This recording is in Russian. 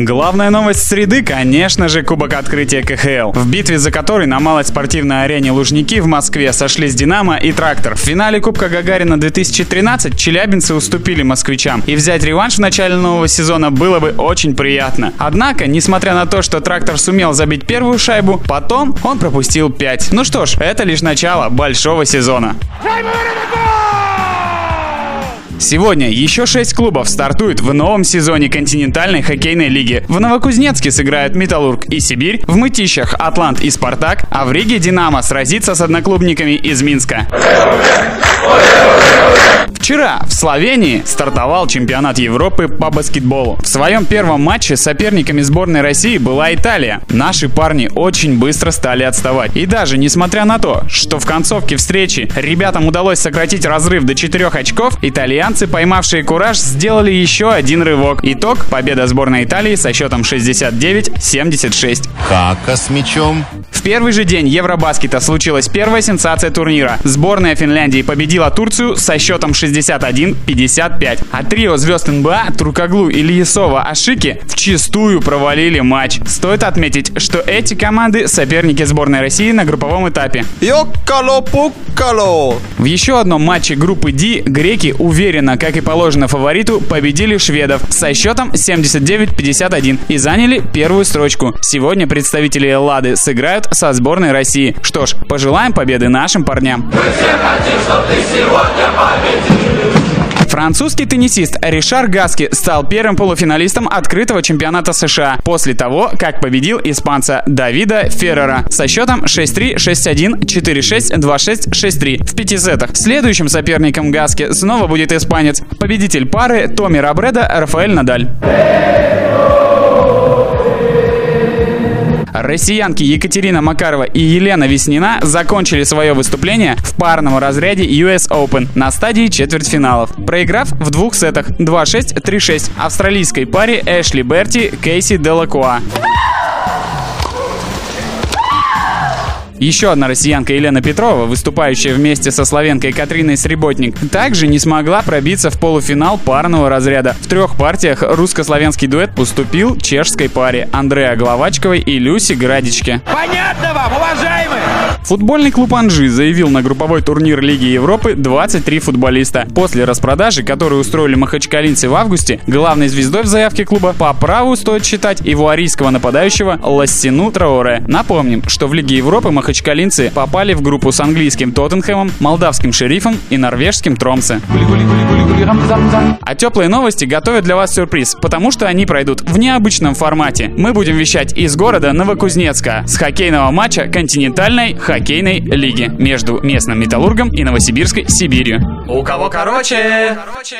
Главная новость среды, конечно же, Кубок открытия КХЛ, в битве за который на малой спортивной арене Лужники в Москве сошлись Динамо и Трактор. В финале Кубка Гагарина 2013 челябинцы уступили москвичам, и взять реванш в начале нового сезона было бы очень приятно. Однако, несмотря на то, что Трактор сумел забить первую шайбу, потом он пропустил 5. Ну что ж, это лишь начало большого сезона. Сегодня еще шесть клубов стартуют в новом сезоне континентальной хоккейной лиги. В Новокузнецке сыграют Металлург и Сибирь, в Мытищах Атлант и Спартак, а в Риге Динамо сразится с одноклубниками из Минска. Вчера в Словении стартовал чемпионат Европы по баскетболу. В своем первом матче соперниками сборной России была Италия. Наши парни очень быстро стали отставать. И даже несмотря на то, что в концовке встречи ребятам удалось сократить разрыв до 4 очков, итальянцы, поймавшие кураж, сделали еще один рывок. Итог – победа сборной Италии со счетом 69-76. Хака с мячом. В первый же день Евробаскета случилась первая сенсация турнира. Сборная Финляндии победила Турцию со счетом 61-55. А трио звезд НБА Туркаглу, Ильясова, Ашики вчистую провалили матч. Стоит отметить, что эти команды соперники сборной России на групповом этапе. Йоккало-пуккало! В еще одном матче группы D греки уверенно, как и положено фавориту, победили шведов со счетом 79-51 и заняли первую строчку. Сегодня представители Эллады сыграют со сборной России. Что ж, пожелаем победы нашим парням. Французский теннисист Ришар Гаски стал первым полуфиналистом открытого чемпионата США после того, как победил испанца Давида Феррера со счетом 6-3, 6-1, 4-6, 2-6, 6-3 в пяти сетах. Следующим соперником Гаски снова будет испанец, победитель пары Томми Рабреда Рафаэль Надаль. Россиянки Екатерина Макарова и Елена Веснина закончили свое выступление в парном разряде US Open на стадии четвертьфиналов, проиграв в двух сетах 2-6, 3-6 австралийской паре Эшли Берти Кейси Делакуа. Еще одна россиянка Елена Петрова, выступающая вместе со славянкой Катриной Среботник, также не смогла пробиться в полуфинал парного разряда. В трех партиях русско-славянский дуэт уступил чешской паре Андреа Гловачковой и Люси Градичке. Понятно вам, уважаемые? Футбольный клуб Анжи заявил на групповой турнир Лиги Европы 23 футболиста. После распродажи, которую устроили махачкалинцы в августе, главной звездой в заявке клуба по праву стоит считать ивуарийского нападающего Лассину Траоре. Напомним, что в Лиге Европы махачкалинцы попали в группу с английским Тоттенхэмом, молдавским Шерифом и норвежским Тромсе. А теплые новости готовят для вас сюрприз, потому что они пройдут в необычном формате. Мы будем вещать из города Новокузнецка с хоккейного матча континентальной хоккейной лиги между местным Металлургом и Новосибирской Сибирью. У кого короче? Короче.